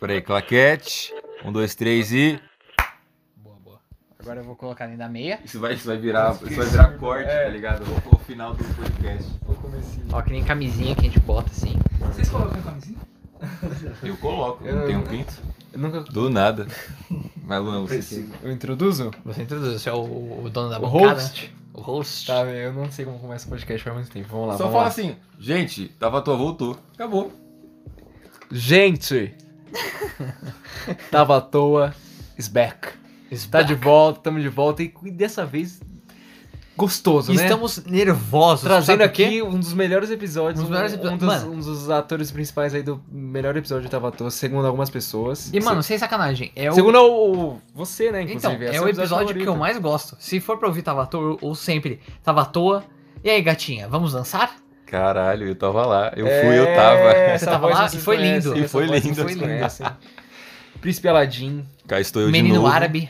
Peraí, claquete. Um, dois, três e. Boa, boa. Agora eu vou colocar dentro da meia. Isso vai, isso vai virar. Isso vai virar corte, tá ligado? O, o final do podcast. Ó, que nem camisinha que a gente bota assim. Vocês colocam camisinha? Eu coloco, Eu- não tenho um pinto. Eu nunca. Do nada. Mas Luan, você. Eu introduzo? Você introduz, você é o, o dono da O bancada? O host. Tá, eu não sei como começa o podcast faz muito tempo. Vamos lá, Só vamos fala lá. assim, gente, tava tua voltou. Acabou. Gente! Tava à toa, is back. Is Tá back. de volta, tamo de volta e dessa vez gostoso, E né? estamos nervosos. Trazendo aqui um dos melhores episódios. Um dos melhores epi- um, dos, Mano. um dos atores principais aí do melhor episódio de Tava à toa, segundo algumas pessoas. E, mano, sem sacanagem, é o... Segundo o, o- você, né, Então, inclusive. é esse o episódio que favorito. eu mais gosto. Se for pra ouvir Tava à toa, ou sempre Tava à toa. E aí, gatinha, vamos dançar? Caralho, eu tava lá. Eu fui, É, eu tava. Você tava lá e foi lindo. E foi lindo. Foi lindo. Príncipe Aladdin. Cá estou eu de Menino novo. árabe.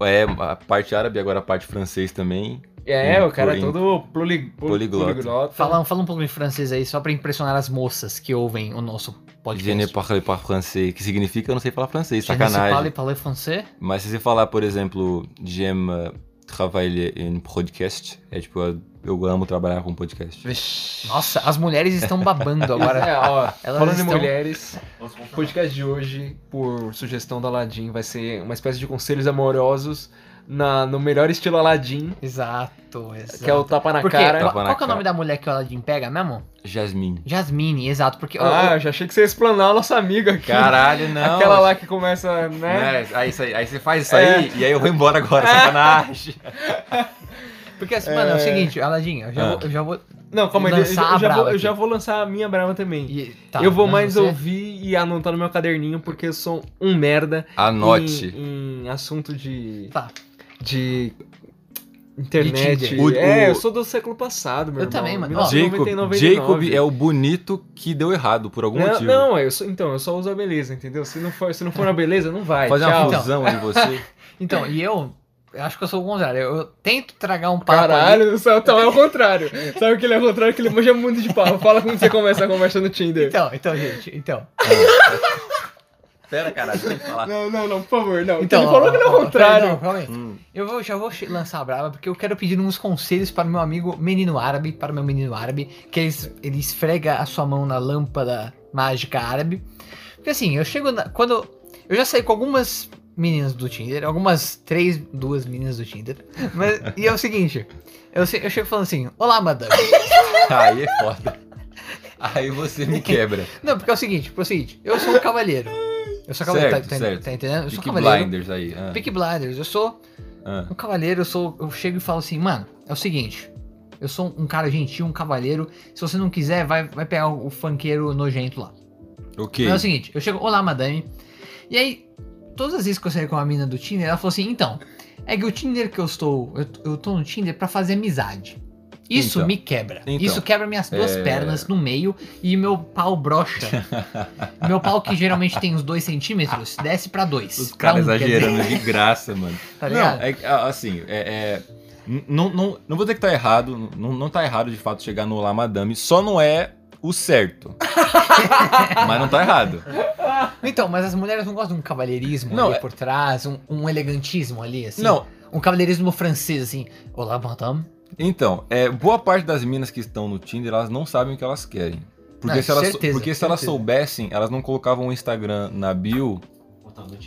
É, a parte árabe, agora a parte francês também. É, Em- o cara é todo poli, poli- Poliglota. poliglota. Fala, fala um pouco de francês aí, só pra impressionar as moças que ouvem o nosso podcast. Je ne parle pas français, que significa eu não sei falar francês, Je ne sais sacanagem. parler, parler français? Mas se você falar, por exemplo, j'aime euh, travailler em podcast, é tipo, eu- amo trabalhar com podcast. Vixe. Nossa, as mulheres estão babando agora. É, ó, Elas falando em estão- mulheres, o podcast de hoje, por sugestão do Aladdin, vai ser uma espécie de conselhos amorosos na, no melhor estilo Aladdin, Exato, exato. que é o tapa na Porque, cara. qual, Tapa na qual que é o cara. nome da mulher que o Aladdin pega mesmo? Jasmine. Jasmine, exato, porque... Ah, eu já achei que você ia explanar a nossa amiga aqui. Caralho, não. Aquela lá que começa, né? Né? Aí, aí, aí você faz isso aí e aí eu vou embora agora, sacanagem. Porque assim, mano, é o É. seguinte, Aladdin, eu já, Ah. vou, eu já vou... Não, calma aí, eu, eu já brava vou, eu já vou lançar a minha brava também. e- tá, eu vou mais você- ouvir e anotar no meu caderninho, porque eu sou um merda Anote. em, em assunto de, Tá, de internet. O- é, o- eu sou do século passado, meu Eu irmão. também, mano. Ó, 1990 e Jacob, 99. Jacob é o bonito que deu errado, por algum Não, motivo. não, eu sou, então, eu só uso a beleza, entendeu? Se não for, se não for na beleza, não vai. Fazer Tchau. uma Então. fusão de você. então, e eu... Eu acho que eu sou o contrário. Eu, eu tento tragar um papo. Caralho céu, então é o contrário. Sabe o que ele é o contrário? Que ele manja muito de papo. Fala como você começa a conversa no Tinder. Então, então, gente, então. Pera, caralho, tem que falar. Não, não, não, por favor, não. Então, ele falou que não é o contrário. não, calma aí. Hum. Eu vou, já vou lançar a brava, porque eu quero pedir uns conselhos para o meu amigo menino árabe, para o meu menino árabe, que ele, ele esfrega a sua mão na lâmpada mágica árabe. Porque assim, eu chego na, quando eu já saí com algumas meninas do Tinder, algumas três, duas meninas do Tinder. Mas e é o seguinte, eu, eu chego falando assim: "Olá, madame". Aí é foda. Aí você me quebra. Não, porque é o seguinte, é o seguinte, eu sou um cavalheiro. Eu sou Certo, tá, tá- certo. tá entendendo? Eu sou Peaky cavalheiro. Blinders aí. Ah, Peaky Blinders, eu sou ah. Um cavaleiro, eu sou. Eu chego e falo assim, mano, é o seguinte. Eu sou um cara gentil, um cavaleiro. Se você não quiser, vai, vai pegar o, o funkeiro nojento lá. O quê? Mas é o seguinte, eu chego, olá, madame. E aí, todas as vezes que eu saí com a mina do Tinder, ela falou assim, então, é que o Tinder que eu estou. Eu, eu tô no Tinder pra fazer amizade. Isso Então. me quebra. Então. Isso quebra minhas duas É. pernas no meio e meu pau brocha. meu pau, que geralmente tem uns 2 centímetros, desce pra 2. Os caras exagerando de graça, mano. Tá ligado? Não, é assim, é. é- não, não, não vou dizer que tá errado, não, não tá errado de fato chegar no Olá Madame, só não é o certo. Mas não tá errado. Então, mas as mulheres não gostam de um cavalheirismo Não, ali é- por trás, um, um elegantismo ali, assim. Não. Um cavalheirismo francês, assim. Olá, madame. Então, é, boa parte das minas que estão no Tinder, elas não sabem o que elas querem. Porque, Não, se, elas, certeza, porque se elas soubessem, elas não colocavam o Instagram na bio.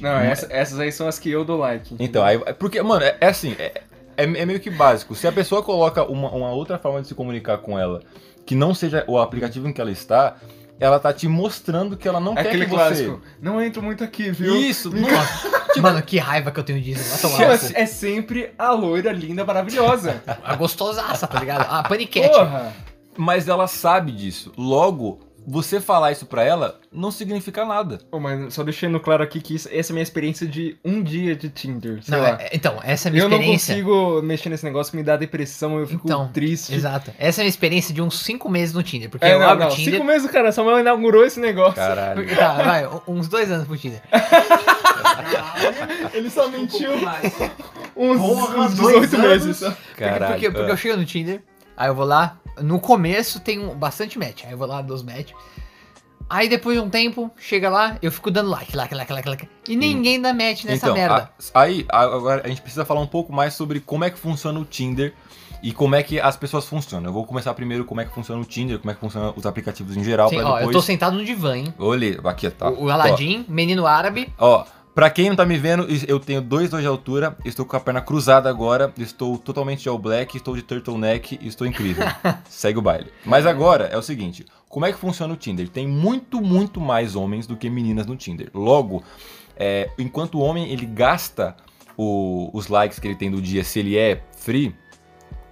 Não, essa- essas aí são as que eu dou like. Então, aí. Porque, mano, é, é assim, é, é, é meio que básico. Se a pessoa coloca uma, uma outra forma de se comunicar com ela, que não seja o aplicativo em que ela está, ela tá te mostrando que ela não É quer aquele que você. clássico. Não entro muito aqui, viu? Isso, não, Mano, que raiva que eu tenho disso. Tipo, é, é sempre a loira linda, maravilhosa. A gostosaça, tá ligado? A paniquete. Porra! mas ela sabe disso. Logo, você falar isso pra ela não significa nada. Pô, mas só deixando claro aqui que isso- essa é a minha experiência de um dia de Tinder. Sei Não, lá. é- então, essa é a minha eu não experiência. consigo mexer nesse negócio, me dá depressão, eu fico Então, triste. Exato. Essa é a minha experiência de uns 5 meses no Tinder. Porque É, eu não, abro não. o Tinder. Cinco meses, cara, Samuel inaugurou esse negócio. Caralho. Porque- Tá, vai, uns dois anos pro Tinder. Ele só mentiu uns, Porra, uns dois 18 anos? meses. só. Caralho. Porque, porque ah. eu chego no Tinder, Aí eu vou lá, no começo tem um, bastante match, aí eu vou lá, dou os match. Aí depois de um tempo, chega lá, eu fico dando like, like, like, like, like. E ninguém dá match nessa então, merda. a- aí, agora a gente precisa falar um pouco mais sobre como é que funciona o Tinder e como é que as pessoas funcionam. Eu vou começar primeiro como é que funciona o Tinder, como é que funcionam os aplicativos em geral, Sim, ó, eu tô depois... sentado no divã, hein? Olha, aqui, tá. O, o Aladdin, menino árabe. Ó, pra quem não tá me vendo, eu tenho 2 2 de altura, estou com a perna cruzada agora, estou totalmente all black, estou de turtleneck e estou incrível. Segue o baile. Mas agora é o seguinte, como é que funciona o Tinder? Tem muito, muito mais homens do que meninas no Tinder. Logo, é, enquanto o homem ele gasta o- os likes que ele tem do dia, se ele é free,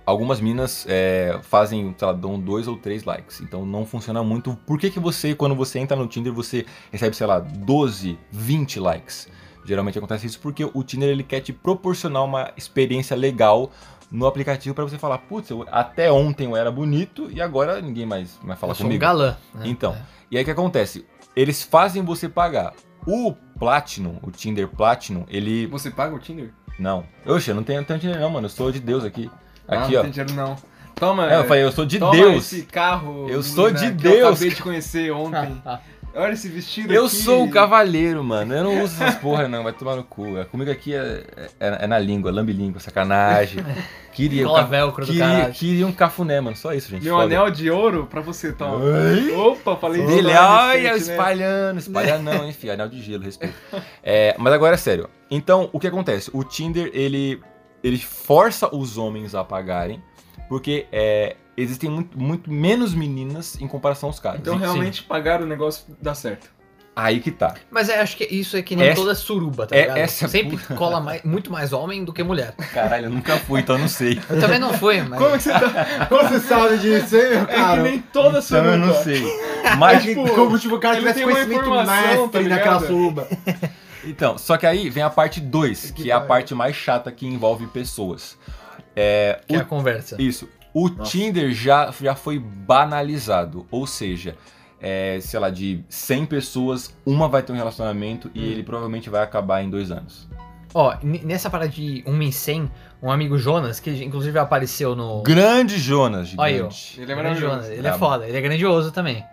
algumas minas é, fazem, sei lá, dão dois ou três likes. Então não funciona muito. Por que, que você, quando você entra no Tinder, você recebe, sei lá, 12, 20 likes? Geralmente acontece isso porque o Tinder ele quer te proporcionar uma experiência legal no aplicativo pra você falar, putz, até ontem eu era bonito e agora ninguém mais vai falar eu sou um comigo. galã. né? Então, É. e aí o que acontece? Eles fazem você pagar. O Platinum, o Tinder Platinum, ele. Você paga o Tinder? Não. Oxe, eu não tenho, não tenho Tinder não, mano. Eu sou de Deus aqui. Ah, Aqui, não ó. tem dinheiro não. Toma, É, eu falei, eu sou de toma Deus. esse carro. Eu sou de que Eu Deus. acabei de conhecer ontem. Olha esse vestido Eu aqui. sou o cavaleiro, mano. Eu não uso essas porra, não. Vai tomar no cu. Comigo aqui é, é, é na língua, lambilíngua, sacanagem. Queria, velcro do queria, queria um cafuné, mano. Só isso, gente. Meu Foda. anel de ouro pra você, toma. Oi? Opa, falei isso Ele, lá olha, né? espalhando, espalhando não, enfim, anel de gelo, respeito. É, mas agora é sério. Então, o que acontece? O Tinder, ele, ele força os homens a pagarem, porque é, existem muito, muito menos meninas em comparação aos caras. Então E- realmente pagar o negócio dá certo. Aí que tá. Mas eu acho que isso é que nem Essa- toda suruba, tá é- ligado? essa Sempre cola mais- muito mais homem do que mulher. Caralho, eu nunca fui, então eu não sei. Eu também não fui, mas. Como que você tá? Como você sabe disso, hein, meu É que cara? nem toda Então suruba. eu não sei. Mas, Mas, tipo, como tipo, o cara tivesse conhecimento mestre tá naquela suruba. Então, só que aí vem a parte 2, que é a parte mais chata que envolve pessoas. É, Que é o a conversa. Isso. O Tinder já, já foi banalizado. Ou seja, é, sei lá, de 100 pessoas, uma vai ter um relacionamento e ele provavelmente vai acabar em dois anos. Ó, nessa parada de 1 em 100, um amigo Jonas, que inclusive apareceu no. Grande Jonas, Olha gigante. Ele é Grande maravilhoso. Jonas, Ele é bom. foda, ele é grandioso também.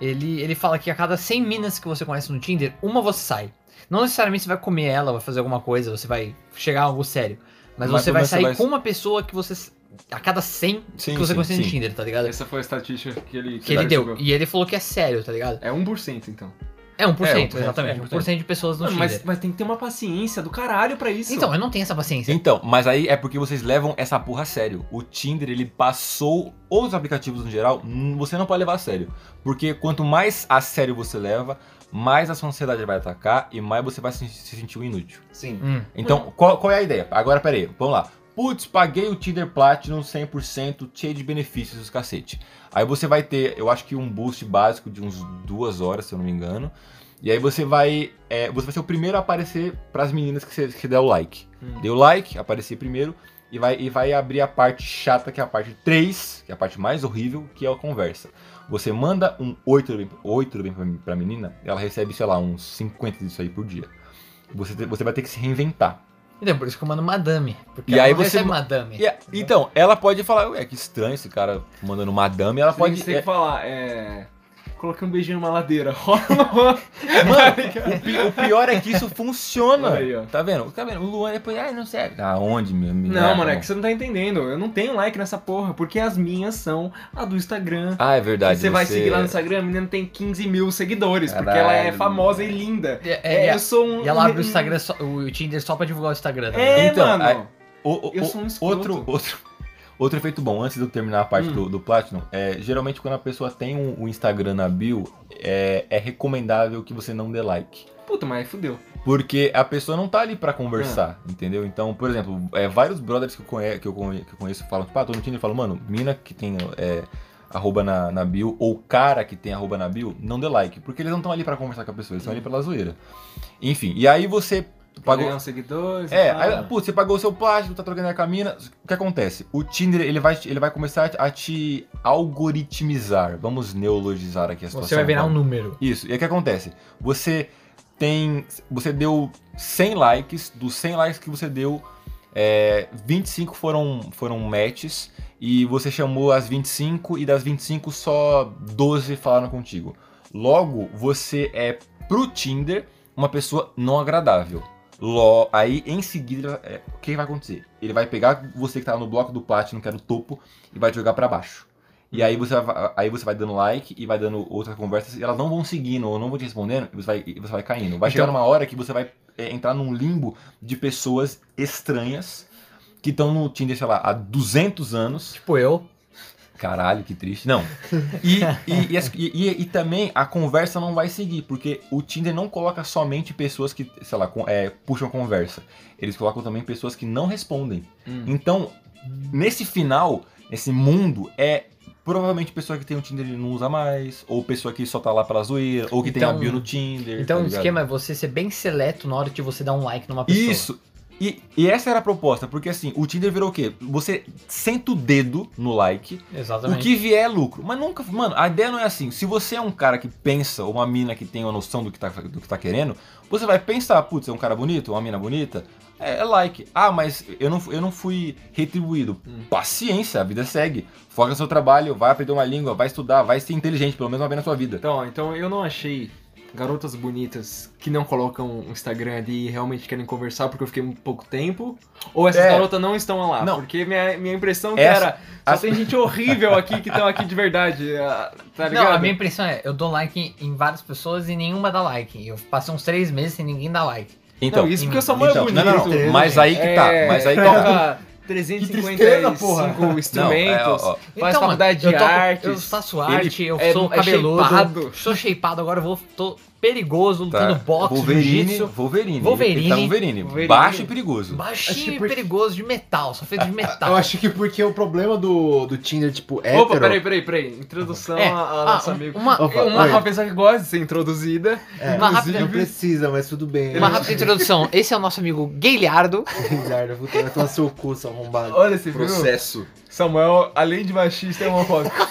Ele, ele fala que a cada 100 minas que você conhece no Tinder, uma você sai. Não necessariamente você vai comer ela, vai fazer alguma coisa, você vai chegar a algo sério. Mas, Mas você vai sair vai- com uma pessoa que você. A cada 100 Sim, que você sim, conhece no. Tinder, tá ligado? Essa foi a estatística que ele, Que ele deu. E ele falou que é sério, tá ligado? É 1% então. É 1%, É, 1%, exatamente. 1%. 1% de pessoas no Mano, Tinder. mas, mas tem que ter uma paciência do caralho pra isso. Então, eu não tenho essa paciência. Então, mas aí é porque vocês levam essa porra a sério. O Tinder, ele passou, ou os aplicativos no geral, você não pode levar a sério. Porque quanto mais a sério você leva, mais a sua ansiedade vai atacar e mais você vai se, se sentir um inútil. Sim. Hum. Então, qual, qual é a ideia? Agora, peraí, vamos lá. Putz, paguei o Tinder Platinum 100%, cheio de benefícios, os cacete. Aí você vai ter, eu acho que um boost básico de uns duas horas, se eu não me engano. E aí você vai, é, você vai ser o primeiro a aparecer pras meninas que você, que der o like. Hum. Deu like, aparecer primeiro. E vai, e vai abrir a parte chata, que é a parte 3, que é a parte mais horrível, que é a conversa. Você manda um oi tudo bem, oi, tudo bem pra, pra menina, ela recebe, sei lá, uns 50 disso aí por dia. Você, você vai ter que se reinventar. Então, por isso que eu mando madame. Porque E ela aí não você madame. E é- então, ela pode falar, ué, que estranho esse cara mandando madame, ela Você pode. tem, você tem é- que falar, é. Coloquei um beijinho numa ladeira. Rola. Mano, o, pi- o pior é que isso funciona. Aí, ó. Tá vendo? Tá vendo? O Luan depois, ai, não sei. Aonde, meu amigo? Não, mano, é que você não tá entendendo. Eu não tenho like nessa porra, porque as minhas são a do Instagram. Ah, é verdade. você vai seguir lá no Instagram, a menina tem 15 mil seguidores, porque ela é Caralho. famosa e linda. É, é, a- eu sou um. E ela abre o Instagram, só- o Tinder só pra divulgar o Instagram. Tá É? Então, mano. aí- O- o- Eu sou um escroto. outro, outro, outro efeito bom, antes de eu terminar a parte Hum. do, do Platinum, é geralmente quando a pessoa tem um, um Instagram na bio, é, é recomendável que você não dê like. Puta, mas fudeu. Porque a pessoa não tá ali pra conversar, Ah. entendeu? Então, por exemplo, é, vários brothers que eu, conhe- que, eu conhe- que eu conheço falam, tipo, ah, tô no Tinder e falam, mano, mina que tem é, arroba na, na bio, ou cara que tem arroba na bio, não dê like. Porque eles não estão ali pra conversar com a pessoa, eles estão ali pela zoeira. Enfim, e aí você pagou. Ganhar uns seguidores. É, aí, putz, você pagou o seu plástico, tá trocando a camina. O que acontece? O Tinder, ele vai, ele vai começar a te algoritmizar. Vamos neologizar aqui a situação. Você vai virar um número. Isso. E aí o que acontece? Você tem. Você deu 100 likes, dos 100 likes que você deu, é, 25 foram, foram matches. e você chamou as 25 e das 25 só 12 falaram contigo. Logo, você é pro Tinder uma pessoa não agradável. Lo- aí em seguida, é, o que vai acontecer? Ele vai pegar você que tá no bloco do Platinum, que é no topo, e vai te jogar pra baixo. E aí você, vai, aí você vai dando like e vai dando outras conversas, e elas não vão seguindo ou não vão te respondendo, e você vai, e você vai caindo. Vai chegar Então- numa hora que você vai é, entrar num limbo de pessoas estranhas que estão no Tinder, sei lá, há 200 anos. Tipo eu. Caralho, que triste. Não. E, e, e e- também a conversa não vai seguir, porque o Tinder não coloca somente pessoas que, sei lá, com- é, puxam conversa. Eles colocam também pessoas que não respondem. Hum. Então, nesse final, esse mundo é provavelmente pessoa que tem o Tinder e não usa mais, ou pessoa que só tá lá pela zoeira, ou que tem a Então- bio no Tinder. Então tá o esquema é você ser bem seleto na hora de você dar um like numa pessoa. Isso. E, e essa era a proposta, porque assim, o Tinder virou o quê? Você senta o dedo no like, Exatamente. o que vier é lucro. Mas nunca. Mano, a ideia não é assim. Se você é um cara que pensa, ou uma mina que tem uma noção do que tá, do que tá querendo, você vai pensar, putz, é um cara bonito, uma mina bonita. É, é like. Ah, mas eu não, eu não fui retribuído. Hum. Paciência, a vida segue. Foca no seu trabalho, vai aprender uma língua, vai estudar, vai ser inteligente, pelo menos uma vez na sua vida. Então, então eu não achei garotas bonitas que não colocam o Instagram ali e realmente querem conversar porque eu fiquei um pouco tempo. Ou essas É. garotas não estão lá. Não. Porque minha, minha impressão que Essa- era. Só as- tem gente horrível aqui que estão aqui de verdade. ah, Tá ligado? Não, a minha impressão é, eu dou like em várias pessoas e nenhuma dá like. Eu passei uns três meses sem ninguém dar like. Então, não, isso porque eu sou então, bonito. não, não, não, mas aí que tá, É, mas aí que tá. toca tristeza, porra. 355 instrumentos. Não, é, ó, ó. Faz Então, faculdade eu de toco- artes. Eu faço Ele arte, eu é- sou é cabeludo. shapeado. Sou shapeado, agora eu vou. tô perigoso, Tá. lutando boxe, Wolverine, jiu-jitsu. Wolverine. Wolverine. Ele tá Wolverine. Wolverine. Baixo e perigoso. Baixinho e perigoso de metal, só feito de metal. Eu acho que porque o problema do, do Tinder, tipo, hétero... Opa, peraí, peraí, peraí. Introdução É, a, a ah, nosso um- amigo. uma- Opa, uma, oi. uma pessoa que gosta de ser introduzida. É, Uma rápida- não precisa, mas tudo bem. Uma rápida introdução. Esse é o nosso amigo Guilherdo. Guilherme, puta, vai tomar seu cu, seu arrombado. Olha esse viu? Samuel, além de machista, é homofóbico.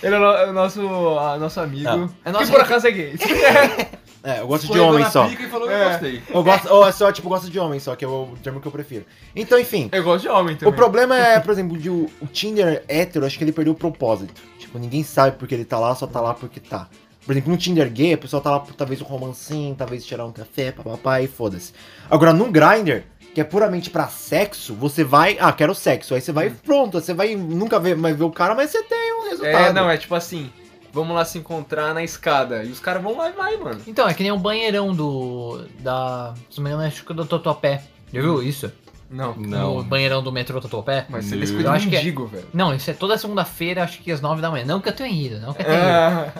Ele é o no- é o nosso, a- nosso amigo. Não. É que nosso- por acaso é gay. É, eu gosto de homem na só. pica e falou que É. eu gostei. Eu gosto, ou é só, tipo, eu gosto de homem só, que é o termo que eu prefiro. Então, enfim. Eu gosto de homem também. O problema é, por exemplo, de o, o Tinder hétero, acho que ele perdeu o propósito. Tipo, ninguém sabe porque ele tá lá, só tá lá porque tá. Por exemplo, no Tinder gay, a pessoa tá lá por talvez um romancinho, talvez tirar um café, papapá, e foda-se. Agora, no Grindr, que é puramente pra sexo, você vai, ah, quero sexo. Aí você vai, pronto, você vai nunca ver, mais ver o cara, mas você tem um resultado. É, não, é tipo assim. Vamos lá se encontrar na escada. E os caras vão lá e vai, mano. Então, é que nem o banheirão do. Da. Se não me engano, acho que do Tatuapé. Já viu isso? Não. O Não. banheirão do metrô Tatuapé? Mas você Eu descuida um é- mendigo, velho. Não, isso é toda segunda-feira, acho que às nove da manhã. Não que eu tenha ido, não que eu tenha ido. É,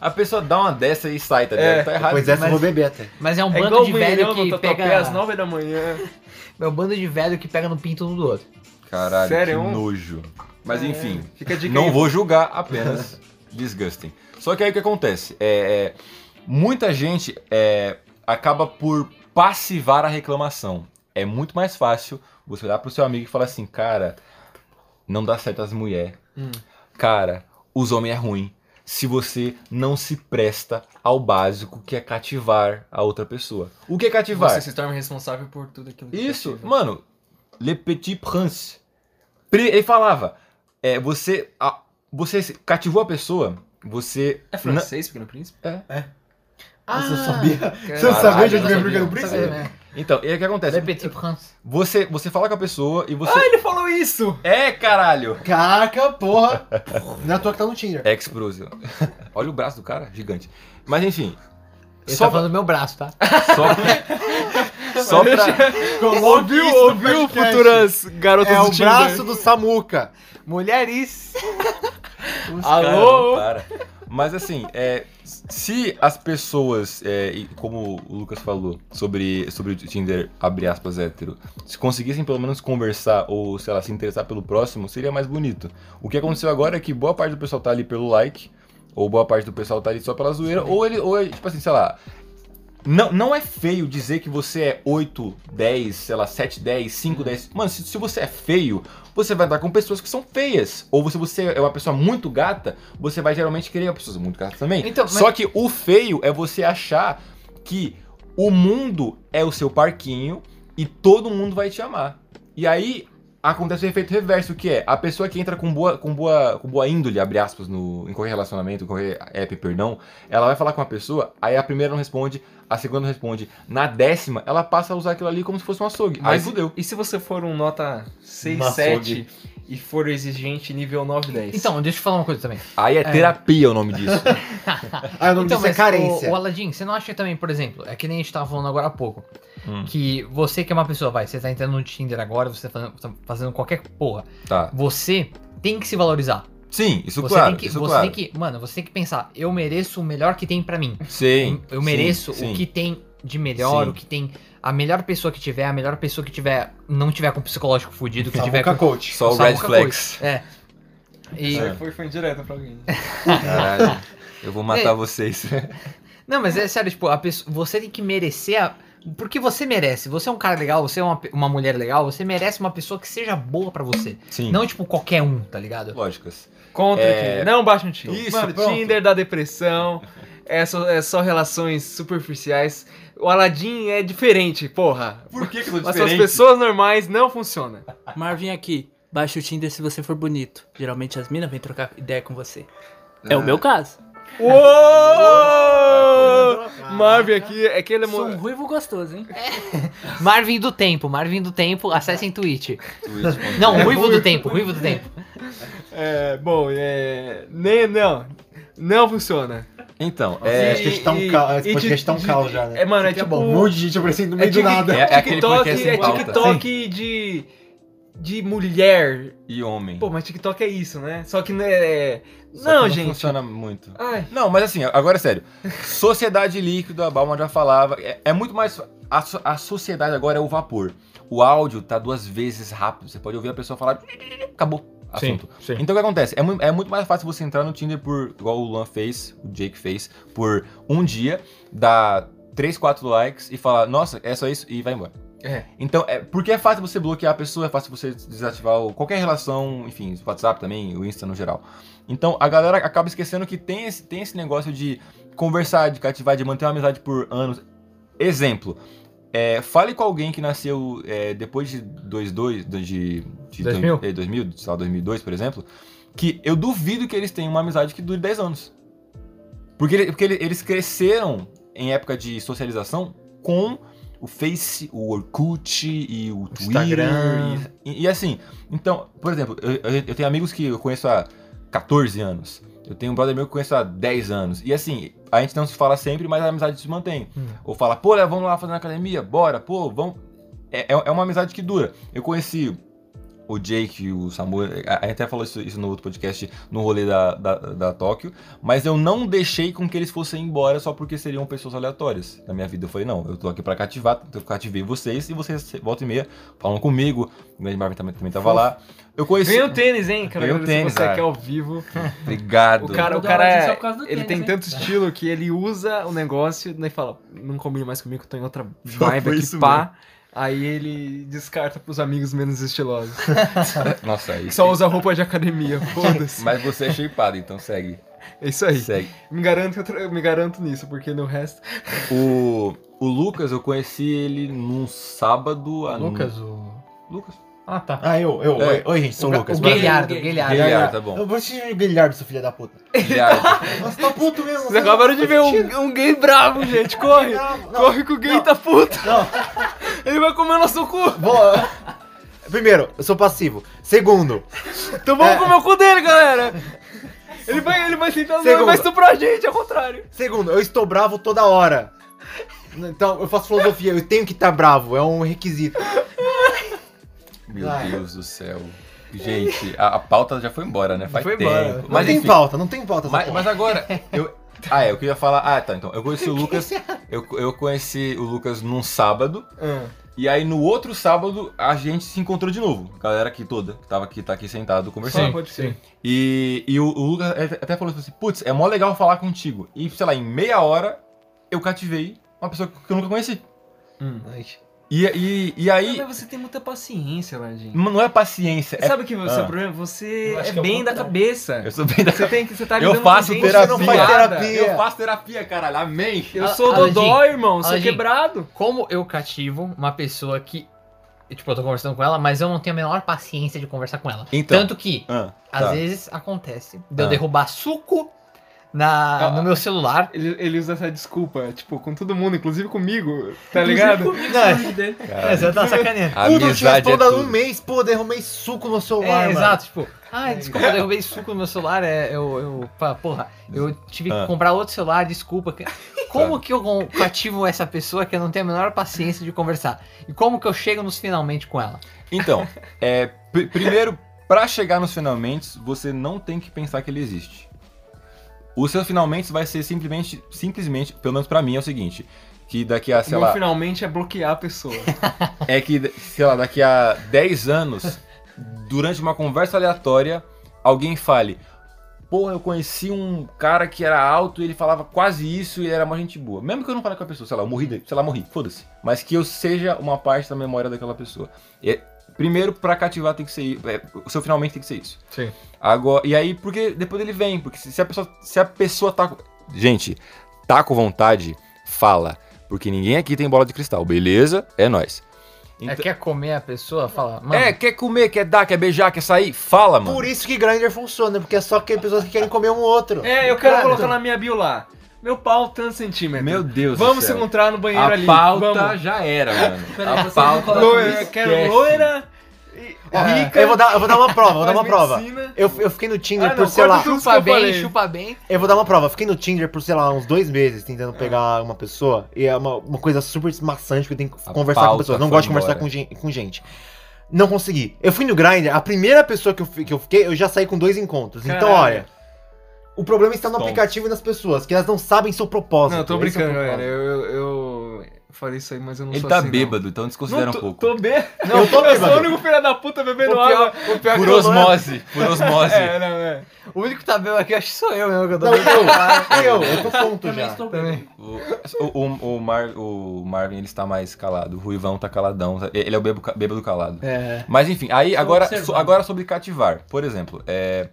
A pessoa dá uma dessa e sai, tá ligado? É, Tá errado. Dessa eu mas- vou beber até. Mas é um é bando igual de o velho que pega. às 9 da manhã. É um bando de velho que pega no pinto um do outro. Caralho, Sério? que nojo. Mas É, enfim, não aí. vou julgar, apenas desgustem. Só que aí o que acontece? É, é, muita gente é, acaba por passivar a reclamação. É muito mais fácil você olhar pro seu amigo e falar assim, cara, não dá certo as mulheres. Hum. Cara, os homens é ruim. Se você não se presta ao básico que é cativar a outra pessoa. O que é cativar? Você se torna responsável por tudo aquilo que Isso, cativa. mano. Le Petit Prince. Pri- Ele falava, é, você, a- você cativou a pessoa, você... É francês, Pequeno Príncipe? Você não sabia? Você não Caralho, sabia de sabia. Pequeno Príncipe? né? Então, e aí o que acontece? Le Petit Prince. Você, você fala com a pessoa e você... Ah, ele falou isso! É, caralho! Caraca, porra! Não é à toa que tá no Tinder. Explosive. Olha o braço do cara, gigante. Mas enfim, Ele só tá falando do meu braço, tá? só pra... só pra... Ouviu, ouviu, futuras garotas É do o Tinder? braço do Samuca. Mulheres. Os Alô? caras não param. Mas assim, é, se as pessoas, é, como o Lucas falou sobre, sobre o Tinder, abre aspas, hétero, se conseguissem pelo menos conversar ou, sei lá, se interessar pelo próximo, seria mais bonito. O que aconteceu agora é que boa parte do pessoal tá ali pelo like, ou boa parte do pessoal tá ali só pela zoeira, ou ele, ou, tipo assim, sei lá, não, não é feio dizer que você é 8, 10, sei lá, 7, 10, 5, 10. Mano, se, se você é feio, você vai andar com pessoas que são feias. Ou se você é uma pessoa muito gata, você vai geralmente querer pessoas muito gatas também. Então, mas- Só que o feio é você achar que o mundo é o seu parquinho e todo mundo vai te amar. E aí, acontece o efeito reverso, que é a pessoa que entra com boa, com boa, com boa índole, abre aspas, no, em qualquer relacionamento, em qualquer app, perdão, ela vai falar com uma pessoa, aí a primeira não responde, a segunda não responde. Na décima, ela passa a usar aquilo ali como se fosse um açougue. aí Mas fudeu. E se você for um nota 6, Um 7 açougue. e for exigente nível 9, 10? Então, deixa eu falar uma coisa também. Aí é terapia o nome disso. Ah, o nome então, disso é carência. o, o Aladdin, você não acha também, por exemplo, é que nem a gente tava falando agora há pouco, Hum. que você que é uma pessoa, vai, você tá entrando no Tinder agora, você tá fazendo, tá fazendo qualquer porra, Tá. você tem que se valorizar. Sim, isso você claro. tem que, isso você claro. tem que, mano, você tem que pensar, eu mereço o melhor que tem pra mim. Sim. eu sim, mereço sim. o que tem de melhor, Sim. o que tem a melhor pessoa que tiver, a melhor pessoa que tiver, não tiver com psicológico fudido, que tiver Samuca com Coach. Só o red flags. Coach. É. E, É. Foi, foi indireta pra alguém. Caralho. Eu vou matar É. vocês. Não, mas é sério, tipo, a pessoa, você tem que merecer a. Porque você merece. Você é um cara legal, você é uma, uma mulher legal, você merece uma pessoa que seja boa pra você. Sim. Não, tipo, qualquer um, tá ligado? Lógicas. Contra É. o Tinder. Não baixa no Tinder. Isso, Mano, pronto. Tinder dá depressão. É só, é só relações superficiais. O Aladdin é diferente, porra. Por que que eu tô Mas as pessoas normais não funcionam. Marvin aqui. Baixa o Tinder se você for bonito. Geralmente as minas vêm trocar ideia com você. É o meu caso. Uou! Marvin aqui, é que ele é Sou um ruivo gostoso, hein? Marvin do Tempo, Marvin do Tempo, acessem Twitch. Twitch.tv. Não, Ruivo do Tempo, Ruivo do Tempo. É, bom, é. Nem, não. Não funciona. Então, É, é. acho que a gente tá um ca- esse e podcast tá um de- caos já, né? É, mano, é aqui tipo. bom. Um monte de gente aparecendo no meio do tic- nada. É- é aquele TikTok, podcast é. TikTok de. De mulher. E homem. Pô, mas TikTok é isso, né? Só que não é. Só Não, que gente. funciona muito. Ai. Não, mas assim, agora é sério. Sociedade líquida, a Balma já falava. É, é muito mais. A, a sociedade agora é o vapor. O áudio tá duas vezes rápido. Você pode ouvir a pessoa falar. Acabou. Assunto. sim. Então o que acontece? É, mu- é muito mais fácil você entrar no Tinder por. Igual o Luan fez, o Jake fez, por um dia, dar 3, 4 likes e falar, nossa, é só isso, e vai embora. É. Então, é, porque é fácil você bloquear a pessoa, é fácil você desativar o- qualquer relação, enfim, o WhatsApp também, o Insta no geral. Então, a galera acaba esquecendo que tem esse, tem esse negócio de conversar, de cativar, de manter uma amizade por anos. Exemplo, é, fale com alguém que nasceu é, depois de 22, de, de 2000? é, 2000, sei lá, 2002, por exemplo, que eu duvido que eles tenham uma amizade que dure 10 anos. Porque, porque ele- eles cresceram em época de socialização com o Face, o Orkut e o Twitter. Instagram. E, e assim, então, por exemplo, eu, eu- tenho amigos que eu conheço há 14 anos. Eu tenho um brother meu que eu conheço há 10 anos. E assim, a gente não se fala sempre, mas a amizade se mantém. Hum. Ou fala, pô, vamos lá fazer na academia? Bora, pô, vamos. É, é é uma amizade que dura. Eu conheci o Jake e o Samuel. Gente até falou isso, isso no outro podcast, no rolê da, da, da Tóquio. Mas eu não deixei com que eles fossem embora só porque seriam pessoas aleatórias na minha vida. Eu falei, não, eu tô aqui pra cativar, eu cativei vocês e vocês volta e meia falam comigo. O grande Marvin também, também tava lá. Eu conheci. Ganhei o tênis, hein? Ganhei o tênis, você cara. aqui ao vivo. Obrigado. O cara, o cara é, ele tênis, tem hein? tanto estilo que ele usa o negócio e fala, não combine mais comigo, tô em outra vibe aqui, isso pá. Aí ele descarta pros amigos menos estilosos. Nossa, isso. Só usa roupa de academia, foda-se. Mas você é shapeado, então segue. É isso aí. Segue. Me garanto, eu me garanto nisso, porque no resto... O, o Lucas, eu conheci ele num sábado à Lucas, o. Lucas. Ah, tá. Ah, eu, eu. É. Oi, oi, gente, sou o Lucas. o. Guilherdo, Guilherme. Guilherdo. Guilherme, tá bom. Eu vou assistir o Guilherme, seu filho da puta. Guilherme. Nossa, tá puto mesmo. Vocês acabaram de ver um, um gay bravo, gente, corre! Não, não. Corre que o gay tá puto! Não. Ele vai comer nosso cu! Vou... Primeiro, eu sou passivo. Segundo, Então vamos É. comer o cu dele, galera! Ele vai, ele vai sentar no vai estuprar a gente, ao contrário! segundo, eu estou bravo toda hora. Então, eu faço filosofia, eu tenho que estar bravo, é um requisito. Meu Ai. Deus do céu. Gente, a, a pauta já foi embora, né? Faz Foi tempo. embora. Não Mas tem enfim. pauta, não tem pauta. Mas, mas agora, eu. Ah, é, eu queria falar. Ah, tá, então. Eu conheci o Lucas. Eu, eu conheci o Lucas num sábado. E aí no outro sábado a gente se encontrou de novo. A galera aqui toda, que tava aqui, tá aqui sentado conversando. Sim, pode ser. E, e o, o Lucas até falou assim: putz, é mó legal falar contigo. E, sei lá, em meia hora eu cativei uma pessoa que eu nunca conheci. Ai, E, e, e aí. Mas você tem muita paciência, Ladinho. Não é paciência. É, Sabe o que você, Ah. o problema? Você é é bem da cabeça. eu sou bem da. Você tem que. Você tá Eu faço com gente terapia. que Não faz terapia. Eu faço terapia, caralho. Amém. Eu Ah, sou Aladim, dodói, irmão. Sou Aladim. quebrado. Como eu cativo uma pessoa que tipo, eu tô conversando com ela, mas eu não tenho a menor paciência de conversar com ela. Então. Tanto que, Ah, às tá. vezes, acontece de eu Ah. derrubar suco na, Ah. no meu celular. Ele, ele usa essa desculpa, tipo, com todo mundo, inclusive comigo, tá ligado? Não, É, você tá sacaneando. A Puta, eu te amizade é tudo. um mês, pô, derrumei suco no celular, É, mano. exato, tipo, ah, desculpa, eu derrubei suco no meu celular, é, eu, eu, porra, eu tive que Ah. comprar outro celular, desculpa. Como que eu cativo essa pessoa que eu não tenho a menor paciência de conversar? E como que eu chego nos finalmente com ela? Então, é, pr- primeiro, pra chegar nos finalmente, você não tem que pensar que ele existe. O seu finalmente vai ser simplesmente, simplesmente, pelo menos pra mim é o seguinte, que daqui a, sei Meu lá, finalmente é bloquear a pessoa. é que, sei lá, daqui a 10 anos, durante uma conversa aleatória, alguém fale, porra, eu conheci um cara que era alto e ele falava quase isso e ele era uma gente boa. Mesmo que eu não fale com a pessoa, sei lá, eu morri, sei lá, morri, foda-se. Mas que eu seja uma parte da memória daquela pessoa. E, primeiro, pra cativar tem que ser, é, o seu finalmente tem que ser isso. Sim. Agora, e aí, porque depois ele vem, porque se, se a pessoa, se a pessoa tá, com- gente, tá com vontade, fala, porque ninguém aqui tem bola de cristal, beleza? É nós. É, quer comer a pessoa? Fala, mano, É, quer comer, quer dar, quer beijar, quer sair? Fala, mano. Por isso que Grindr funciona, porque é só que pessoas que querem comer um outro. É, eu quero Cara, colocar na minha bio lá. Meu pau, tantos centímetros. Meu Deus Vamos do se encontrar no banheiro A ali. pauta Vamos. já era, mano. Peraí, a pauta Loira, quero loira, rica, eu, vou dar, eu vou dar uma prova, vou dar uma prova. Eu, eu fiquei no Tinder Ah, por, não, sei lá, chupa bem, falei. chupa bem. Eu vou dar uma prova. Eu fiquei no Tinder por, sei lá, uns dois meses tentando pegar uma pessoa. E é uma, uma coisa super maçante que eu tenho que A conversar com pessoas. Não gosto de conversar com gente, com gente. Não consegui. Eu fui no Grindr, a primeira pessoa que eu, que eu fiquei, eu já saí com dois encontros. Então, Caralho. olha. O problema está no aplicativo e nas pessoas, que elas não sabem seu propósito. Não, eu tô é brincando, galera. propósito. Eu, eu, eu falei isso aí, mas eu não Ele sou tá assim, não. bêbado, então desconsidera Não, um pouco. tô bêbado. Não, eu tô Eu sou bêbado. o único filho da puta bebendo O água. pior, o pior Por que eu não- osmose, por osmose. É, não, é. O único que tá bem aqui, acho que sou eu mesmo, que eu tô Não, bem eu, eu, eu tô tonto Também já. estou também. O, o, o, Mar- o Marvin, ele está mais calado. O Ruivão tá caladão. Ele é o bêbado, bêbado calado. É. Mas enfim, aí agora, so- agora sobre cativar. Por exemplo, é,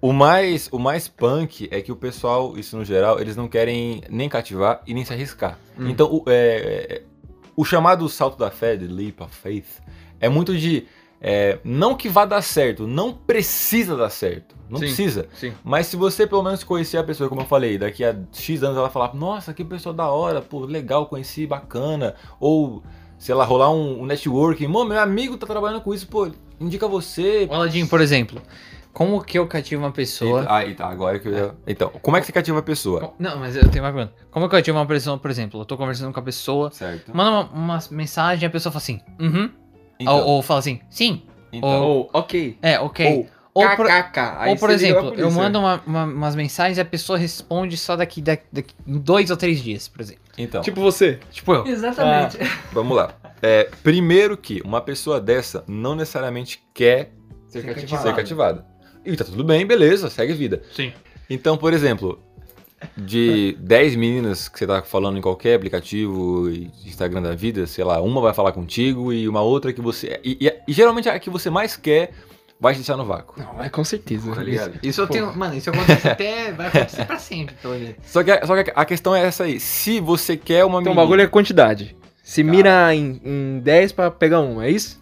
o, mais, o mais punk é que o pessoal, isso no geral, eles não querem nem cativar e nem se arriscar. Então, o, é, o chamado salto da fé, the leap of faith, é muito de. é, não que vá dar certo, não precisa dar certo. Não Sim. precisa. Sim. Mas se você pelo menos conhecer a pessoa, como eu falei, daqui a X anos ela falar, nossa, que pessoa da hora, pô, legal, conheci, bacana. Ou, sei lá, rolar um, um networking. Meu amigo tá trabalhando com isso, pô, indica você. O Aladdin, por exemplo, como que eu cativo uma pessoa... Ah, tá, agora que eu ia... Então, como é que você cativa a pessoa? Não, mas eu tenho uma pergunta. Como que eu ativo uma pessoa, por exemplo, eu tô conversando com a pessoa, Certo. manda uma, uma mensagem e a pessoa fala assim, uhum, Então, ou, ou fala assim, sim, então, Ou, ok. é, ok. Ou, Ou por- Ou, por exemplo, eu mando uma- uma- umas mensagens e a pessoa responde só daqui, daqui, daqui dois ou três dias, por exemplo. então Tipo você. Tipo eu. Exatamente. vamos lá. É, primeiro que uma pessoa dessa não necessariamente quer Ser ser cativada. E tá tudo bem, beleza, segue vida. Sim. Então, por exemplo, de 10 meninas que você tá falando em qualquer aplicativo, e Instagram da vida, sei lá, uma vai falar contigo e uma outra que você. E, e- e geralmente a que você mais quer vai te deixar no vácuo. Não, é com certeza. Tá ligado? Isso eu Pô. tenho. Mano, isso acontece até. Vai acontecer pra sempre, tô ali. Só que, a- só que a questão é essa aí. Se você quer uma Então o menina. bagulho é quantidade. Se mira em, em 10 pra pegar um, é isso?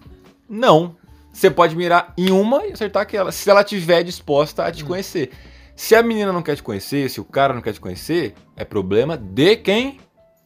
Não. Você pode mirar em uma e acertar aquela. Se ela tiver disposta a te conhecer. Se a menina não quer te conhecer, se o cara não quer te conhecer, é problema de quem?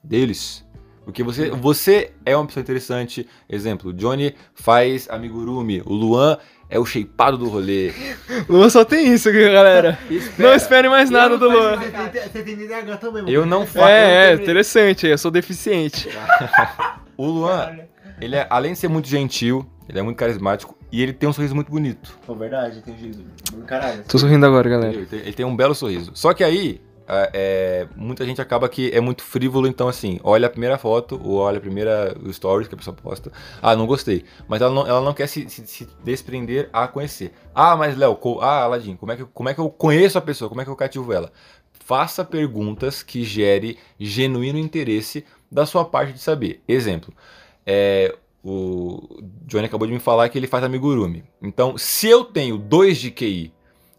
Deles. Porque você, você é uma pessoa interessante. Exemplo, o Johnny faz amigurumi. O Luan é o shapeado do rolê. Luan só tem isso aqui, galera. Não espere mais nada do Luan. Você tem DDH também, mano. Eu não faço. É, é, interessante. Eu sou deficiente. O Luan, ele é, além de ser muito gentil, ele é muito carismático e ele tem um sorriso muito bonito. Pô, verdade, tem juízo. Caralho. Tô sorrindo agora, galera. Ele tem, ele tem um belo sorriso. Só que aí, é, é, muita gente acaba que é muito frívolo, então assim, olha a primeira foto, ou olha a primeira stories que a pessoa posta. Ah, não gostei. Mas ela não, ela não quer se, se- se desprender a conhecer. Ah, mas Léo, co- ah, Aladim, como é, que, como é que eu conheço a pessoa? Como é que eu cativo ela? Faça perguntas que gere genuíno interesse da sua parte de saber. Exemplo, é, o Johnny acabou de me falar que ele faz amigurumi. Então, se eu tenho 2 de QI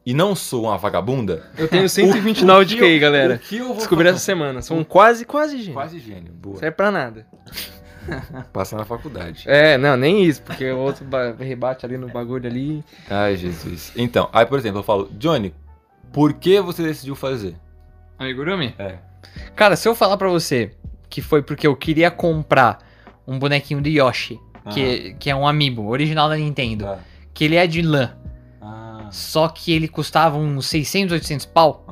e não sou uma vagabunda, Eu tenho 129 de o QI, galera. o que eu vou Descobri fazer? essa semana. São quase, quase gênio. Quase gênio. Boa. Serve pra nada. Passa na faculdade. É, não, nem isso, porque o outro ba- rebate ali no bagulho ali. Ai, Jesus. Então, aí, por exemplo, eu falo, Johnny, por que você decidiu fazer? Amigurumi? É. Cara, se eu falar pra você que foi porque eu queria comprar um bonequinho de Yoshi, que, que é um amiibo, original da Nintendo, Tá. que ele é de lã, Ah. só que ele custava uns 600, 800 pau,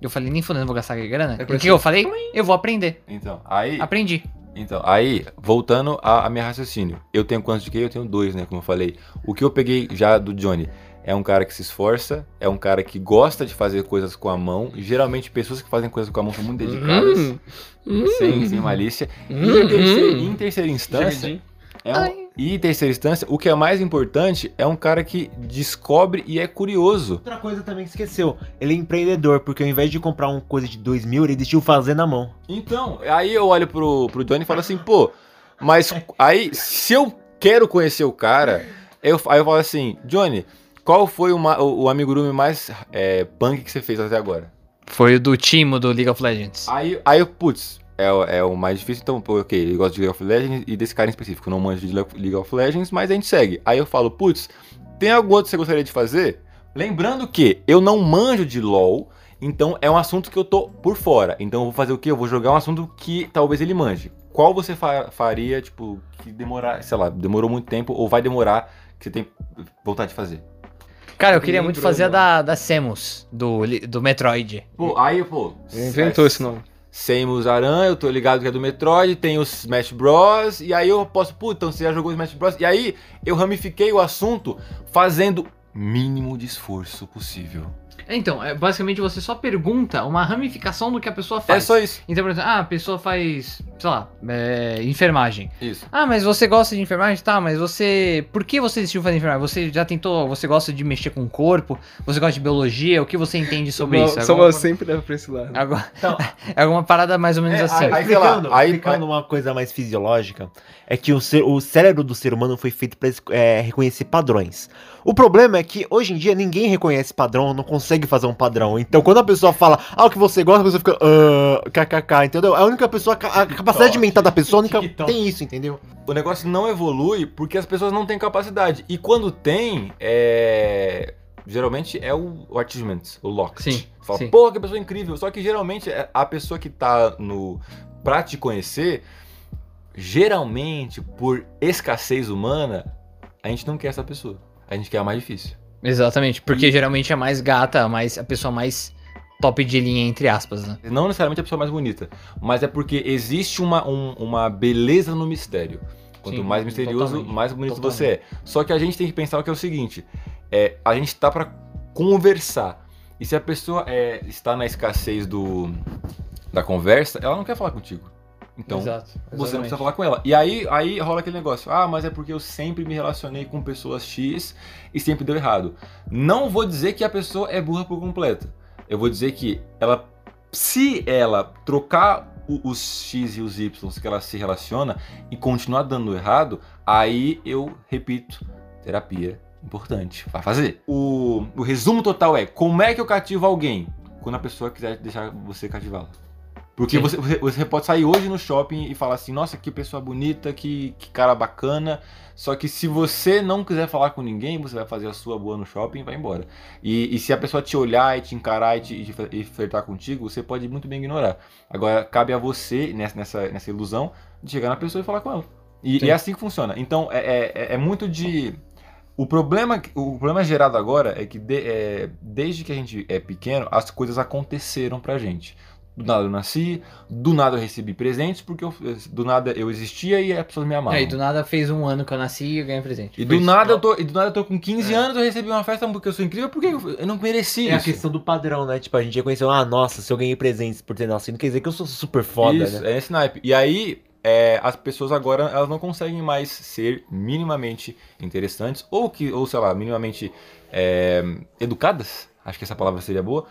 eu falei, nem fodendo, vou gastar grana. É o que eu falei? Eu vou aprender. Então, aí. Aprendi. Então, aí, voltando a, a minha raciocínio. Eu tenho quantos de que? Eu tenho dois, né? Como eu falei. O que eu peguei já do Johnny é um cara que se esforça, é um cara que gosta de fazer coisas com a mão. E geralmente pessoas que fazem coisas com a mão são muito dedicadas, Hum, sem, sem malícia. E hum, em terceira, hum. em terceira instância, é um- e em terceira instância, o que é mais importante é um cara que descobre e é curioso. Outra coisa também que esqueceu. Ele é empreendedor, porque ao invés de comprar uma coisa de 2 mil, ele decidiu fazer na mão. Então, aí eu olho pro, pro Johnny e falo assim, pô, mas aí, se eu quero conhecer o cara, eu, aí eu falo assim, Johnny, qual foi o, o, o amigurumi mais é, punk que você fez até agora? Foi o do Timo do League of Legends. Aí, aí putz, é, o- é o mais difícil, então, pô, ok, ele gosta de League of Legends e desse cara em específico, não manjo de Le- League of Legends, mas a gente segue. Aí eu falo, putz, tem algum outro que você gostaria de fazer? Lembrando que eu não manjo de LoL, então é um assunto que eu tô por fora. Então eu vou fazer o quê? Eu vou jogar um assunto que talvez ele manje. Qual você fa- faria, tipo, que demorar, sei lá, demorou muito tempo ou vai demorar que você tem vontade de fazer? Cara, eu queria muito fazer a da, da Samus, do, do Metroid. Pô, aí, pô. Inventou esse nome. Samus Aran, eu tô ligado que é do Metroid, tem o Smash Bros. E aí eu posso, puta, então você já jogou Smash Bros. E aí eu ramifiquei o assunto fazendo mínimo de esforço possível. Então, é, basicamente você só pergunta uma ramificação do que a pessoa É faz. só isso. Então, por exemplo, ah, a pessoa faz, sei lá, é, enfermagem. Isso. Ah, mas você gosta de enfermagem? Tá, mas você. Por que você decidiu fazer enfermagem? Você já tentou. Você gosta de mexer com o corpo? Você gosta de biologia? O que você entende sobre isso? Só Alguma- sempre leva pra esse lado. Agora, Então, é alguma parada mais ou menos É, assim. aí- lá, explicando, aí- explicando uma coisa mais fisiológica, é que o, cé- o cérebro do ser humano foi feito para reconhecer padrões. O problema é que hoje em dia ninguém reconhece padrão, não consegue fazer um padrão. Então quando a pessoa fala, ah, o que você gosta, a pessoa fica, ah, kkk, entendeu? A única pessoa, a capacidade mental da pessoa, a única tem isso, entendeu? O negócio não evolui porque as pessoas não têm capacidade. E quando tem, é. Geralmente é o, o achievement, o locked. Sim, Fala, sim. porra, que pessoa incrível. Só que geralmente é a pessoa que tá no. pra te conhecer, geralmente, por escassez humana, a gente não quer essa pessoa. A gente quer a mais difícil. Exatamente, porque geralmente é mais gata, mais, a pessoa mais top de linha, entre aspas, né? Não necessariamente a pessoa mais bonita, mas é porque existe uma, um- uma beleza no mistério. Quanto Sim, mais misterioso, totalmente, mais bonito totalmente. você é. Só que a gente tem que pensar o que é o seguinte: é, a gente tá pra conversar. E se a pessoa é, está na escassez do, da conversa, ela não quer falar contigo. Então, Exato. você não precisa falar com ela. E aí, aí rola aquele negócio. Ah, mas é porque eu sempre me relacionei com pessoas X e sempre deu errado. Não vou dizer que a pessoa é burra por completo. Eu vou dizer que ela, se ela trocar os X e os Y que ela se relaciona e continuar dando errado, aí eu repito, terapia importante. Vai fazer. O, o resumo total é, como é que eu cativo alguém? Quando a pessoa quiser deixar você cativá-la. Porque você, você- pode sair hoje no shopping e falar assim, nossa, que pessoa bonita, que, que cara bacana. Só que se você não quiser falar com ninguém, você vai fazer a sua boa no shopping e vai embora. E, e se a pessoa te olhar e te encarar e, te, e, e flertar contigo, você pode muito bem ignorar. Agora, cabe a você, nessa, nessa, nessa ilusão, de chegar na pessoa e falar com ela. E, e é assim que funciona. Então, é, é, é muito de... O problema, o problema gerado agora é que de- é, desde que a gente é pequeno, as coisas aconteceram pra gente. Do nada eu nasci, do nada eu recebi presentes, porque eu- do nada eu existia e as pessoas me amavam. É, e do nada fez um ano que eu nasci e eu ganhei presente. E do isso. nada, eu tô, e do nada eu tô com 15 anos, eu recebi uma festa porque eu sou incrível, porque eu, eu não mereci É a isso. questão do padrão, né? Tipo, a gente reconheceu, ah, nossa, se eu ganhei presentes por ter nascido, quer dizer que eu sou super foda, Isso, né? é esse naipe. E aí, é, as pessoas agora, elas não conseguem mais ser minimamente interessantes, ou que, ou sei lá, minimamente é, educadas, acho que essa palavra seria boa,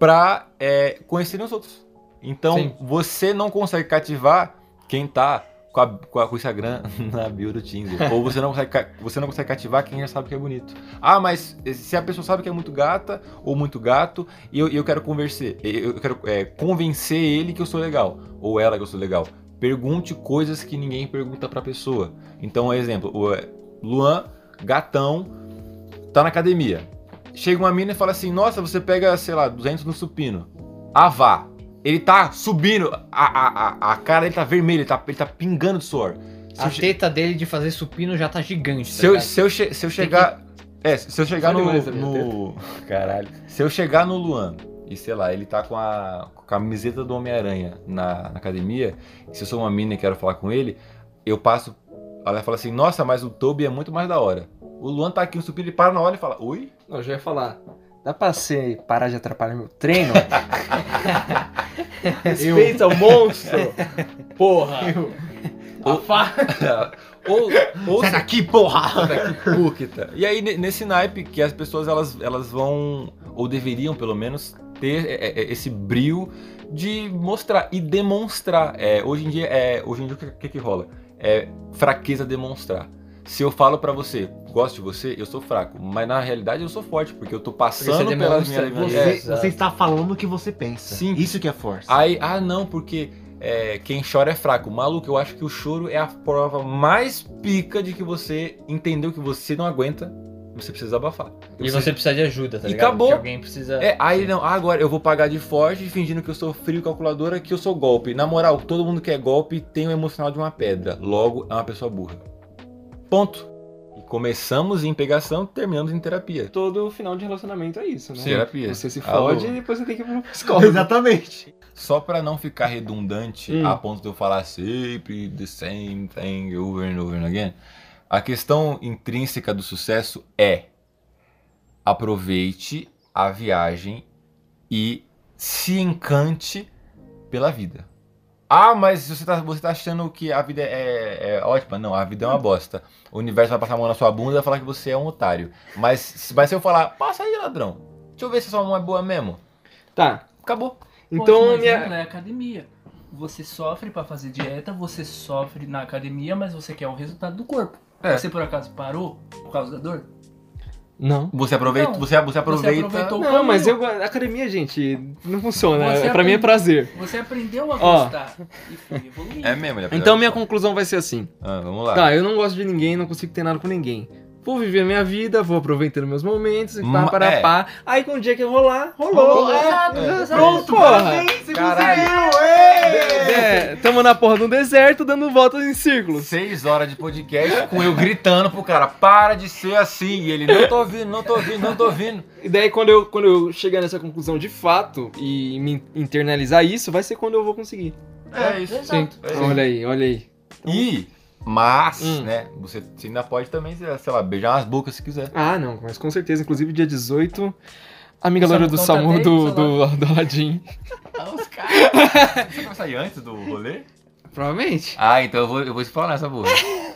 pra é, conhecerem os outros. Então, Sim. você não consegue cativar quem tá com, a, com, a- com o Instagram na bio do Tinder. ou você não, consegue, você não consegue cativar quem já sabe que é bonito. Ah, mas se a pessoa sabe que é muito gata ou muito gato, e eu, eu quero convencer, eu eu quero é, convencer ele que eu sou legal, ou ela que eu sou legal. Pergunte coisas que ninguém pergunta pra pessoa. Então, exemplo, o é, Luan, gatão, tá na academia. Chega uma mina e fala assim: Nossa, você pega, sei lá, 200 no supino. Ah, vá. Ele tá subindo, a, a, a, a cara dele tá vermelha, ele tá, ele tá pingando de suor. Se A eu che- teta dele de fazer supino já tá gigante. se tá eu, ligado? se eu, che- se eu chegar. É, se eu chegar no. no caralho. Se eu chegar no Luan e, sei lá, ele tá com a, com a camiseta do Homem-Aranha na, na academia, e se eu sou uma mina e quero falar com ele, eu passo. Ela fala assim: Nossa, mas o Toby é muito mais da hora. O Luan tá aqui no supino, ele para na hora e fala: Oi? Não, eu já ia falar. Dá pra você parar de atrapalhar meu treino? Respeita o monstro! Porra! ou, ou Sai daqui, porra! Puta. E aí, ne- nesse naipe, que as pessoas elas, elas vão, ou deveriam pelo menos, ter é, é, esse brio de mostrar e demonstrar. É, hoje em dia, é, hoje em dia o que, que, que rola? É fraqueza demonstrar. Se eu falo pra você, gosto de você, eu sou fraco. Mas na realidade eu sou forte, porque eu tô passando você pelas demonstra minhas... você- É, Você, está falando o que você pensa. Sim. Isso que é força. Aí, ah não, porque é, quem chora é fraco. Maluco, eu acho que o choro é a prova mais pica de que você entendeu que você não aguenta, você precisa abafar. E você precisa de ajuda, tá E ligado? acabou. Que alguém precisa. É, aí não, ah, agora eu vou pagar de forte, fingindo que eu sou frio calculadora, que eu sou golpe. Na moral, todo mundo que é golpe tem o emocional de uma pedra. Logo, é uma pessoa burra. Ponto. E começamos em pegação, terminamos em terapia. Todo final de relacionamento é isso, né? Terapia. Você se Alô? fode e depois você tem que ir pro psicólogo. Exatamente. Só pra não ficar redundante Hum. a ponto de eu falar sempre the same thing over and over and again, a questão intrínseca do sucesso é aproveite a viagem e se encante pela vida. Ah, mas você tá, você tá achando que a vida é, é ótima? Não, a vida é uma bosta. O universo vai passar a mão na sua bunda e vai falar que você é um otário. Mas, mas se eu falar, passa aí, ladrão. Deixa eu ver se sua mão é boa mesmo. Tá. Acabou. Então, minha... é academia. Você sofre pra fazer dieta, você sofre na academia, mas você quer o resultado do corpo. É. Você por acaso parou por causa da dor? Não. Você aproveita, Não, você, você aproveita. aproveitou o Não, mas eu, academia, gente, não funciona. Você É, pra mim é prazer. Você aprendeu a Ó. gostar e foi evoluindo. É mesmo, ele aprendeu Então minha conclusão vai ser assim. Ah, vamos lá. Tá, eu não gosto de ninguém, não consigo ter nada com ninguém. Vou viver a minha vida, vou aproveitando meus momentos e pá, Ma- para é. pá. Aí com o dia que rolar, rolou. É, Exato, É. exato. Pronto, porra. Caralho. É, tamo na porra do deserto dando voltas em círculos. Seis horas de podcast com eu gritando pro cara, para de ser assim. E ele, não tô ouvindo, não tô ouvindo, não tô ouvindo. E daí quando eu, quando eu chegar nessa conclusão de fato e me internalizar isso, vai ser quando eu vou conseguir. É isso. Sim. É. Olha aí, olha aí. E, mas, Hum. né, você, você ainda pode também, sei lá, beijar umas bocas se quiser. Ah, não, mas com certeza, inclusive dia 18, amiga loira do Samu tá do, do, do Aladdin. Ah, os caras. Você vai sair antes do rolê? Provavelmente. Ah, então eu vou, eu vou explorar essa porra.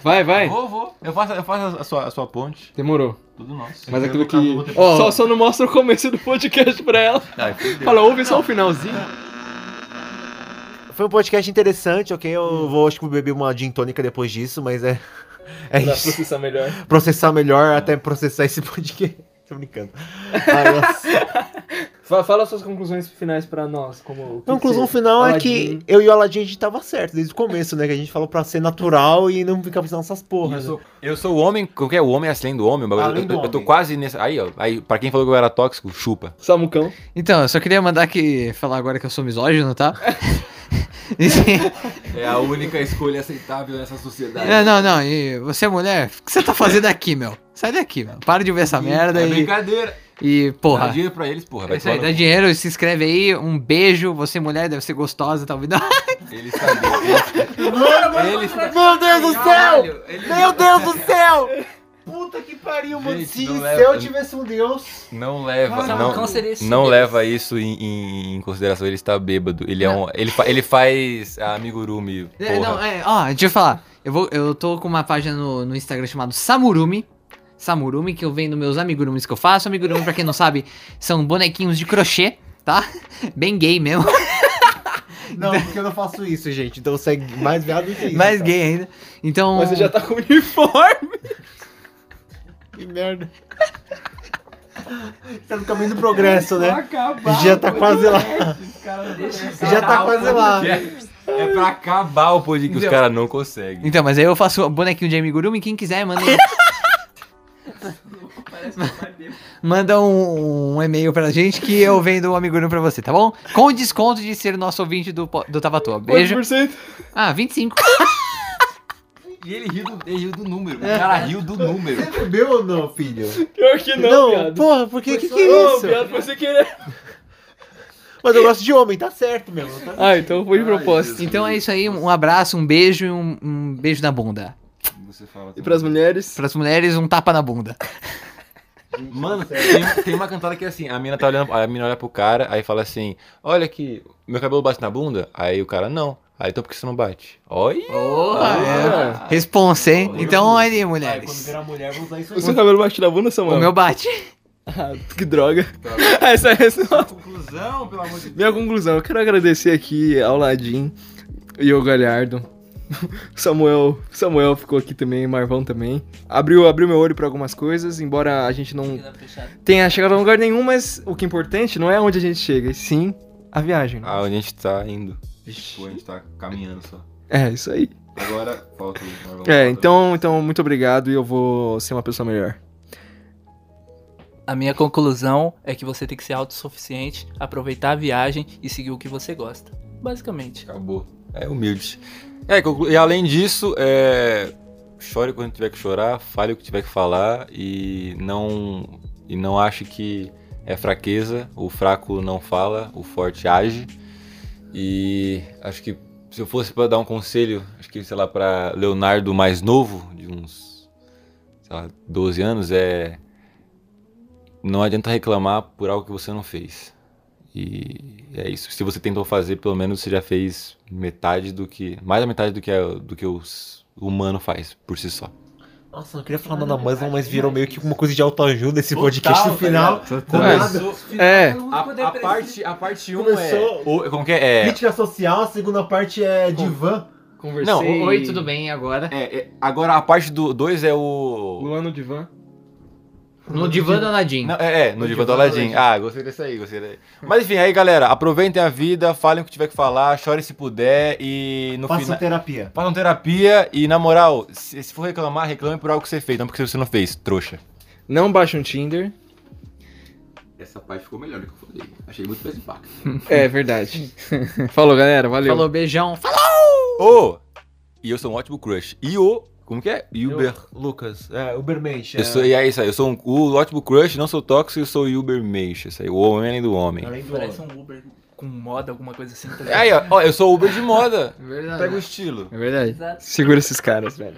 Vai, vai. Vou, vou. Eu faço, eu faço a, sua, a sua ponte. Demorou. Tudo nosso. Mas Eu aquilo que. Só, só não mostra o começo do podcast pra ela. Ai. Fala, ouve só o finalzinho. Foi um podcast interessante, ok? Eu vou, acho que vou beber uma gin tônica depois disso, mas é. É Pra isso. processar melhor. Processar melhor até processar esse podcast. Tô brincando. Nossa. Fa- Fala suas conclusões finais pra nós. Como, o que A conclusão que- final é Aladdin. que eu e o Aladdin a gente tava certo desde o começo, né? Que a gente falou pra ser natural e não ficar pensando nessas Eu porras. né? sou, eu sou o homem, qualquer homem é além do homem. Além eu, do eu- eu tô homem. quase nesse. Aí, ó. Aí, pra quem falou que eu era tóxico, chupa. Samucão. Então, eu só queria mandar que falar agora que eu sou misógino, tá? É a única escolha aceitável nessa sociedade. É, não, não, e você mulher, o que você tá fazendo aqui, meu? Sai daqui, meu. Para de ver essa merda é e, brincadeira. E Dá porra. dinheiro pra eles, porra. É Vai isso aí, dá no dinheiro, se inscreve aí, um beijo, você mulher deve ser gostosa, tá ouvindo? cu. Eles sabiam. Eles, eles, Meu Deus do céu! Eles- Meu Deus do céu! Puta que pariu, mano. Gente, Se leva- céu tivesse um Deus. Não leva, Cara, não, é não leva isso em, em- em consideração. Ele está bêbado. Ele é um, ele, fa- ele faz amigurumi. É, Porra. não, é, ó, deixa eu falar. Eu, vou, eu tô com uma página no, no Instagram chamado Samurumi. Samurumi, que eu vendo meus amigurumis que eu faço. Amigurumi, pra quem não sabe, são bonequinhos de crochê, tá? Bem gay mesmo. Não, porque eu não faço isso, gente. Então segue mais viado do que isso. Mais tá? gay ainda. Então. Mas você já tá com uniforme. Que merda. tá no caminho do progresso, né? Acabar, Já tá quase lá. Deixa Já tá quase lá. É pra acabar o podcast, os Então- caras não conseguem. Então, mas aí eu faço bonequinho de amigurumi, quem quiser, manda Manda um, um e-mail pra gente que eu vendo o amigurumi pra você, tá bom? Com desconto de ser nosso ouvinte do, do Tavatua. Beijo. 4%. Ah, 25. E ele riu do, ele riu do número. O cara riu do número. Você bebeu ou não, filho? Pior que não, Não, viado. porra, por que que, é isso? viado, foi sem querer. Mas eu gosto de homem, tá certo mesmo. Tá... Ah, então foi de propósito. Então é isso aí, um abraço, um beijo e um, um beijo na bunda. Você fala E pras mulheres? Pras mulheres, um tapa na bunda. Mano, tem, tem uma cantada que é assim, a mina tá olhando, a mina olha pro cara, aí fala assim, olha aqui, meu cabelo bate na bunda? Aí o cara, não. Aí então por que você não bate? Olha! é. Responsa, hein? Então olha aí, quando mulheres. virar mulher, vou usar isso O seu cabelo bate na bunda, Samuel? O meu bate. Ah, que droga. essa, essa, Conclusão, pelo amor de Minha conclusão, eu quero agradecer aqui ao Ladim e ao Galhardo. Samuel, Samuel ficou aqui também, Marvão também. Abriu, abriu meu olho pra algumas coisas, embora a gente não tenha chegado a lugar nenhum, mas o que é importante não é onde a gente chega, e sim a viagem. Ah, onde a gente tá indo. Pô, a gente tá caminhando só. É, isso aí. Agora, falta o Marvel. É, então, então muito obrigado e eu vou ser uma pessoa melhor. A minha conclusão é que você tem que ser autossuficiente, aproveitar a viagem e seguir o que você gosta. Basicamente. Acabou. É humilde. É, e além disso, é... chore quando tiver que chorar, fale o que tiver que falar e não e não ache que é fraqueza. O fraco não fala, o forte age. E acho que se eu fosse para dar um conselho, acho que sei lá para Leonardo mais novo, de uns sei lá, 12 anos, é não adianta reclamar por algo que você não fez. E é isso. Se você tentou fazer, pelo menos você já fez metade do que. Mais da metade do que, a- do que o humano faz por si só. Nossa, não queria falar nada mais, mas virou meio que uma coisa de autoajuda esse podcast no final. Do É. nada. É, A, a parte, a parte 1 Começou- é. o- como que é? É, Crítica social, a segunda parte é divã. conversei... Não, Oi, tudo bem agora? é, é- Agora a parte do 2 é o. Luan no divã. No divã do Aladdin. Não, é, é, no, No Diva do Divã do Aladdin. Ah, gostei desse aí, gostei daí. Mas enfim, aí galera, aproveitem a vida, falem o que tiver que falar, chorem se puder e no Façam terapia. Façam terapia e, na moral, se, se for reclamar, reclame por algo que você fez, não porque você não fez, trouxa. Não baixa um Tinder. Essa parte ficou melhor do que eu falei. Achei muito mais impacto. É verdade. Falou, galera. Valeu. Falou, beijão. Falou! Ô! E eu sou um ótimo crush. E o. Como que é? Uber. Lucas, é, Ubermensch. Eu sou, e é isso aí, eu sou um, o ótimo crush, não sou tóxico, eu sou o Ubermensch. Isso aí, o homem além do homem. Além do Parece um Uber com moda, alguma coisa assim. tá? Aí, ó, ó, eu sou Uber de moda. É verdade. Pega o estilo. É verdade. Exato. Segura esses caras, velho.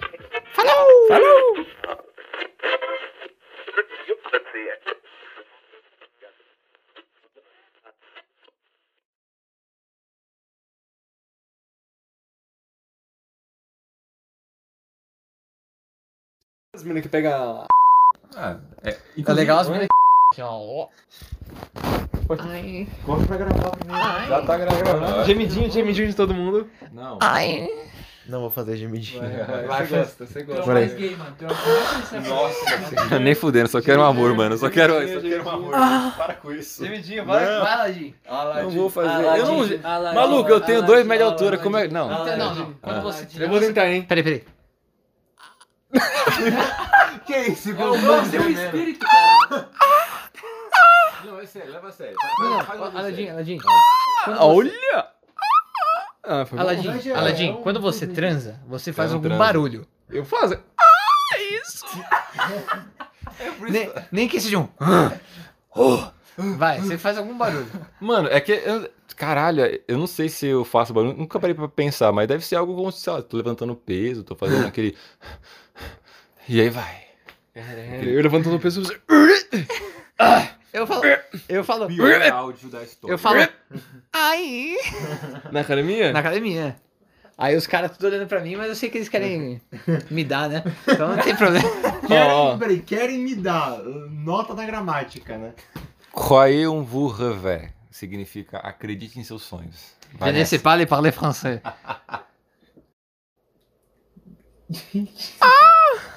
As meninas que pegam. Ah, é. Tá legal as meninas. Ó. Ai. Corre pra gravar primeiro. Já tá gravando. Gemidinho, gemidinho de todo mundo. Não. Ai. Não vou fazer gemidinho. Vai, você gosta, você é gosta. gay, mano. É Nossa, nem fudendo, só quero um amor, mano. Só quero, só quero um amor. Para com isso. Gemidinho, Vai, vai. vai, Aladdin. Não vou fazer. Aladdin, eu não... Aladdin, Maluco, eu tenho Aladdin, dois metros de Aladdin, altura. Como é. Não. Aladdin. Não, não. Quando Ah. você. Eu vou tentar, hein? Peraí, peraí. Que isso? É o meu seu espírito, cara. Não, é sério, leva a sério. Não, não. Aladdin, Aladdin. Olha! Ah, foi bom. Aladdin, Mas é, é quando você transa, você faz algum barulho. Eu faço. Nem, nem que seja um. Vai, você faz algum barulho. Mano, é que. eu- caralho, eu não sei se eu faço barulho. Nunca parei pra pensar, mas deve ser algo como se, sei lá, tô levantando peso, tô fazendo aquele. E aí vai. Eu levantando o peso. Eu falo. Eu falo. Pior áudio da história. Eu falo. Ai! Na academia? Na academia. Aí os caras tudo olhando pra mim, mas eu sei que eles querem me dar, né? Então não tem problema. Querem, peraí, querem me dar nota na gramática, né? Croyez en vous rêver. Significa acredite em seus sonhos. Vai Je ne sais pas les parler français.